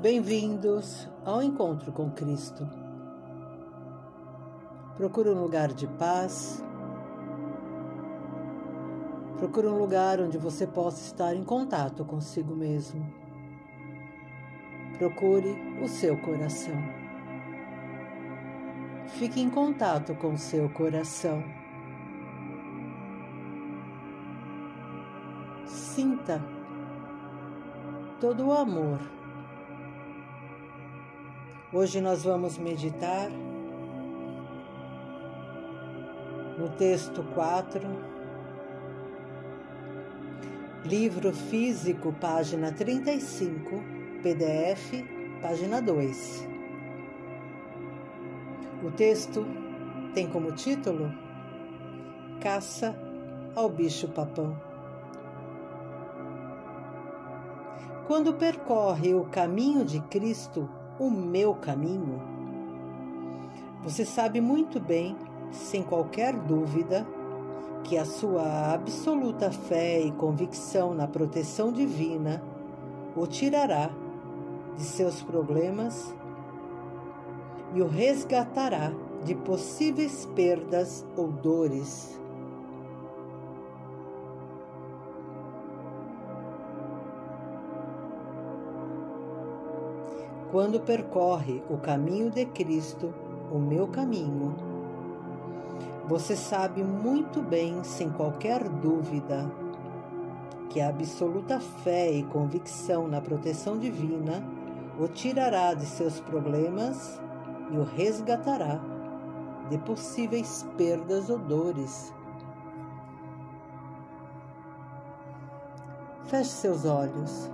Bem-vindos ao encontro com Cristo. Procure um lugar de paz. Procure um lugar onde você possa estar em contato consigo mesmo. Procure o seu coração. Fique em contato com o seu coração. Sinta todo o amor. Hoje nós vamos meditar no texto 4, livro físico, página 35, PDF, página 2. O texto tem como título Caça ao bicho-papão. Quando percorre o caminho de Cristo, o meu caminho, você sabe muito bem, sem qualquer dúvida, que a sua absoluta fé e convicção na proteção divina o tirará de seus problemas e o resgatará de possíveis perdas ou dores. Quando percorre o caminho de Cristo, o meu caminho, você sabe muito bem, sem qualquer dúvida, que a absoluta fé e convicção na proteção divina o tirará de seus problemas e o resgatará de possíveis perdas ou dores. Feche seus olhos.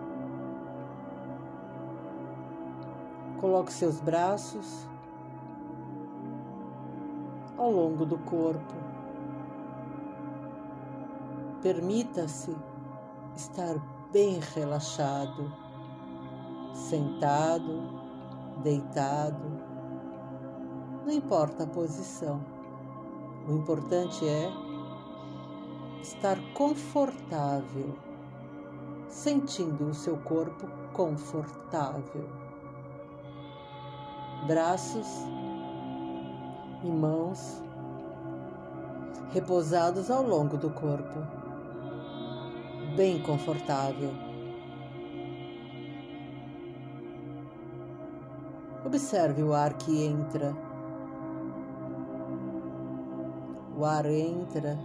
Coloque seus braços ao longo do corpo. Permita-se estar bem relaxado, sentado, deitado, não importa a posição. O importante é estar confortável, sentindo o seu corpo confortável braços e mãos repousados ao longo do corpo, bem confortável. Observe o ar que entra. O ar entra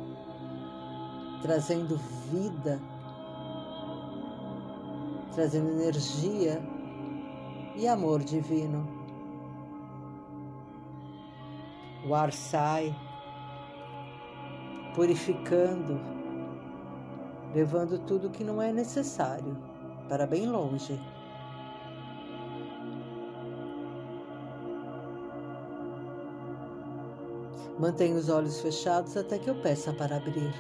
trazendo vida, trazendo energia e amor divino. O ar sai, purificando, levando tudo que não é necessário para bem longe. Mantenha os olhos fechados até que eu peça para abrir.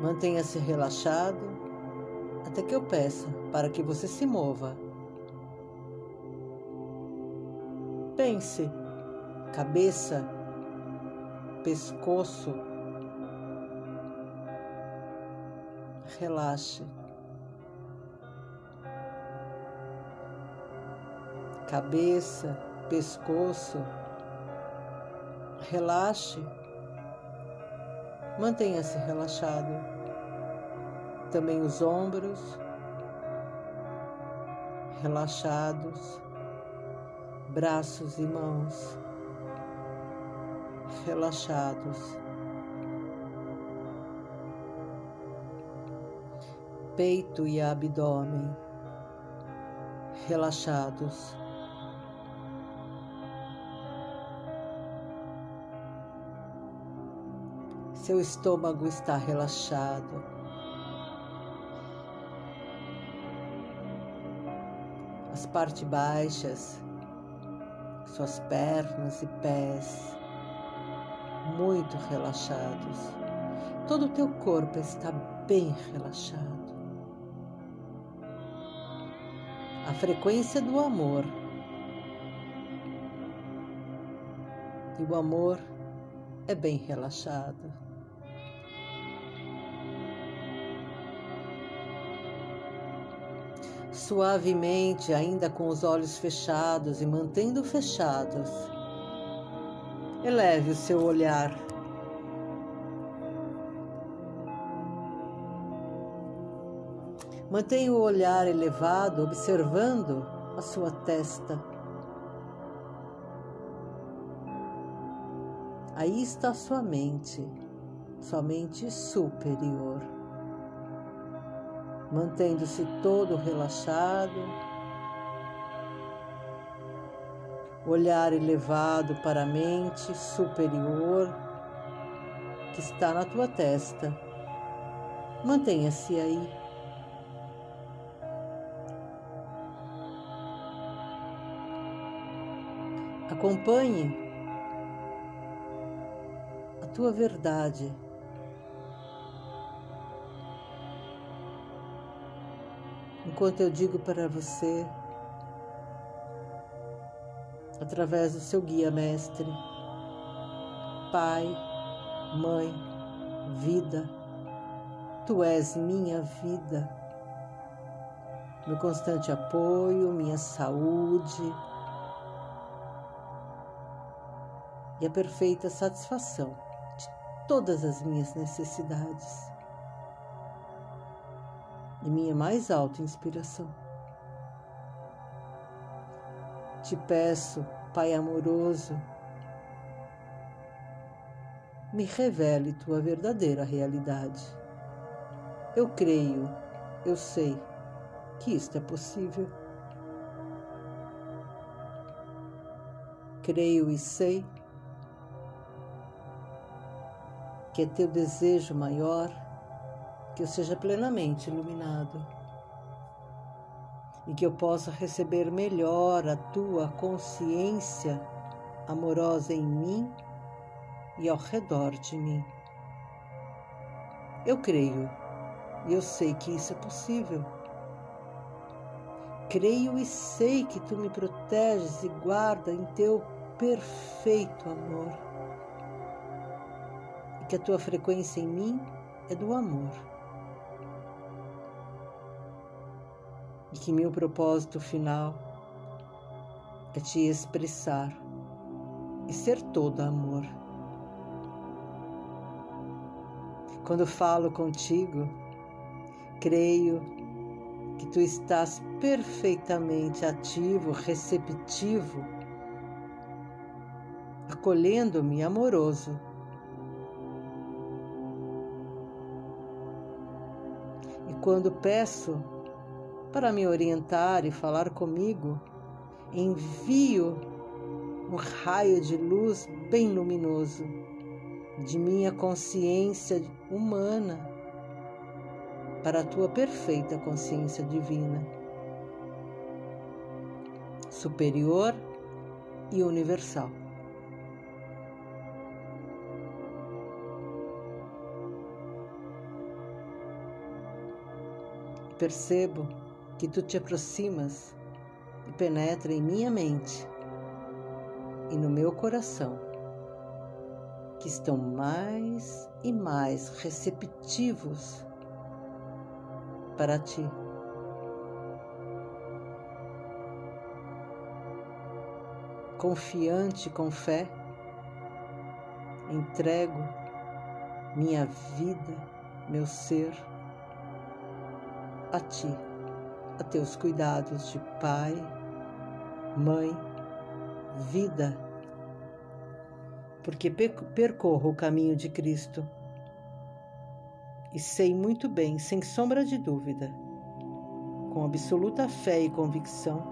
Mantenha-se relaxado até que eu peça para que você se mova Pense, cabeça, pescoço. Relaxe. Cabeça, pescoço. Relaxe. Mantenha-se relaxado. Também os ombros relaxados braços e mãos relaxados, peito e abdômen relaxados. Seu estômago está relaxado. As partes baixas suas pernas e pés muito relaxados. Todo o teu corpo está bem relaxado. A frequência do amor. E o amor é bem relaxado. Suavemente, ainda com os olhos fechados e mantendo fechados. Eleve o seu olhar. Mantenha o olhar elevado, observando a sua testa. Aí está a sua mente, sua mente superior mantendo-se todo relaxado, olhar elevado para a mente superior que está na tua testa. Mantenha-se aí. Acompanhe a tua verdade. Enquanto eu digo para você, através do seu guia mestre, Pai, Mãe, Vida, Tu és minha vida, meu constante apoio, minha saúde e a perfeita satisfação de todas as minhas necessidades e minha mais alta inspiração. Te peço, Pai amoroso, me revele tua verdadeira realidade. Eu creio, eu sei que isto é possível. Creio e sei que é teu desejo maior que eu seja plenamente iluminado e que eu possa receber melhor a tua consciência amorosa em mim e ao redor de mim. Eu creio e eu sei que isso é possível. Creio e sei que tu me proteges e guarda em teu perfeito amor e que a tua frequência em mim é do amor. E que meu propósito final é te expressar e ser todo amor. Quando falo contigo, creio que tu estás perfeitamente ativo, receptivo, acolhendo-me amoroso. E quando peço para me orientar e falar comigo, envio um raio de luz bem luminoso de minha consciência humana para a tua perfeita consciência divina, superior e universal. Percebo que tu te aproximas e penetra em minha mente e no meu coração, que estão mais e mais receptivos para ti. Confiante com fé, entrego minha vida, meu ser a ti a teus cuidados de pai, mãe, vida, porque percorro o caminho de Cristo. E sei muito bem, sem sombra de dúvida, com absoluta fé e convicção,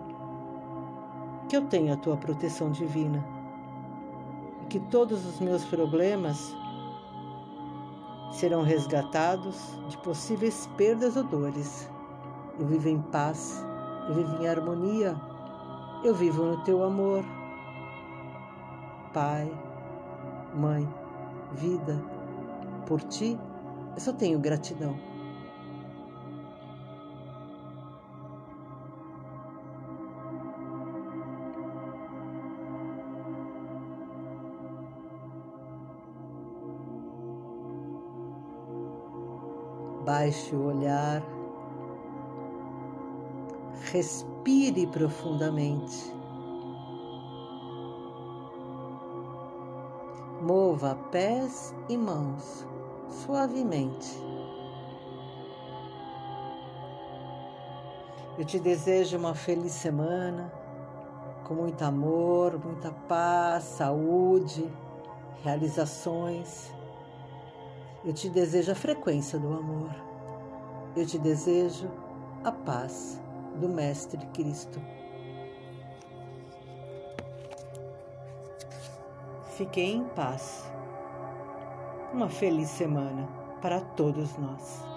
que eu tenho a tua proteção divina. E que todos os meus problemas serão resgatados de possíveis perdas ou dores eu vivo em paz, eu vivo em harmonia, eu vivo no teu amor. Pai, mãe, vida, por ti eu só tenho gratidão. Baixe o olhar Respire profundamente. Mova pés e mãos suavemente. Eu te desejo uma feliz semana, com muito amor, muita paz, saúde, realizações. Eu te desejo a frequência do amor. Eu te desejo a paz do Mestre Cristo. Fiquem em paz. Uma feliz semana para todos nós.